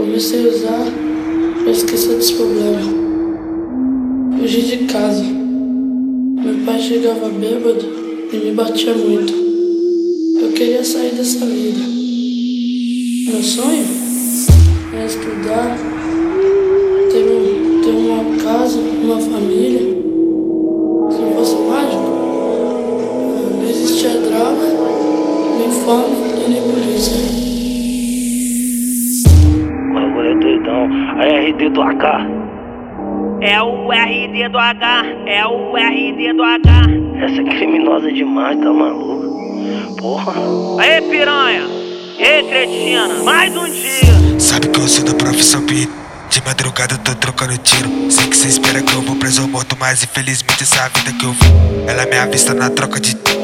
Comecei a usar pra esquecer desse problema. Fugi de casa. Meu pai chegava bêbado e me batia muito. Eu queria sair dessa vida. Meu sonho era estudar, ter, um, ter uma casa, uma família. Se não fosse mágico, não existia droga, nem fome e nem polícia. RD do AK. É o RD do H, é o RD do H. Essa é criminosa demais, tá maluco? Porra. Aê, piranha! Ei, cretina, mais um dia! Sabe que eu sou da profissão P. De madrugada eu tô trocando tiro. Sei que cê espera que eu vou preso ou morto, mas infelizmente essa vida que eu vi. Ela me avista na troca de Ama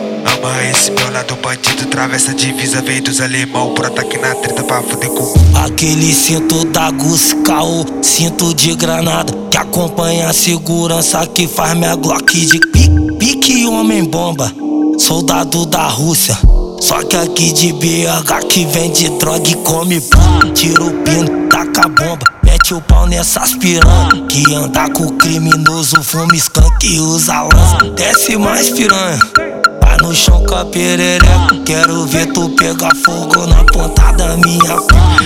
esse meu lado bandido, atravessa a divisa, vem dos alemão Por ataque na treta pra fuder com Aquele cinto da Guscal, cinto de granada Que acompanha a segurança que faz minha Glock de pique, pique homem bomba. Soldado da Rússia só que aqui de BH que vende droga e come pão. Tira o pino, taca a bomba Mete o pau nessas piranha Que anda com criminoso, fuma skunk e usa lança. Desce mais piranha no chão com a perereca. Quero ver tu pegar fogo na ponta da minha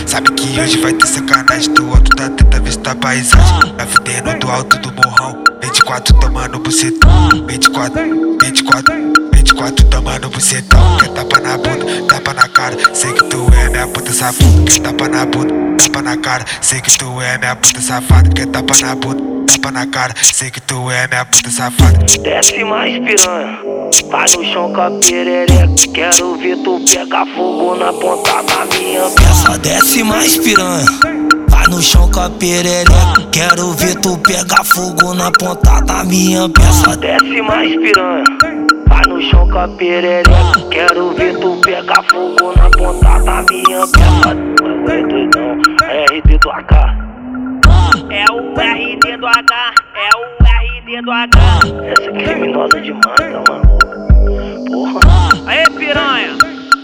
Sabe que hoje vai ter sacanagem do alto da teta, vista a paisagem. Vai fudendo do alto do morrão. 24 tomando bucetão. 24, 24, 24 tomando bucetão. Quer tapa na bunda, tapa na cara. Sei que tu é minha puta safada. Quer tapa na bunda, tapa na cara. Sei que tu é minha puta safada. Quer tapa na bunda, tapa na cara. Sei que tu é minha puta safada. Desce mais piranha. Vai no chão com a perereca. Quero ver tu pegar fogo na ponta da minha peça. Desce mais piranha. Vai no chão com a perereca. Quero ver tu pegar fogo na ponta da minha peça. Desce mais piranha. Vai no chão com a perereca. Quero ver tu pegar fogo na ponta da minha peça. É doidão, é RD do AK. É o RD do H, é o RD H. Essa é criminosa demais, tá mano? Aê, piranha!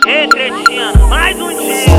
Ei, cretina, mais um dia!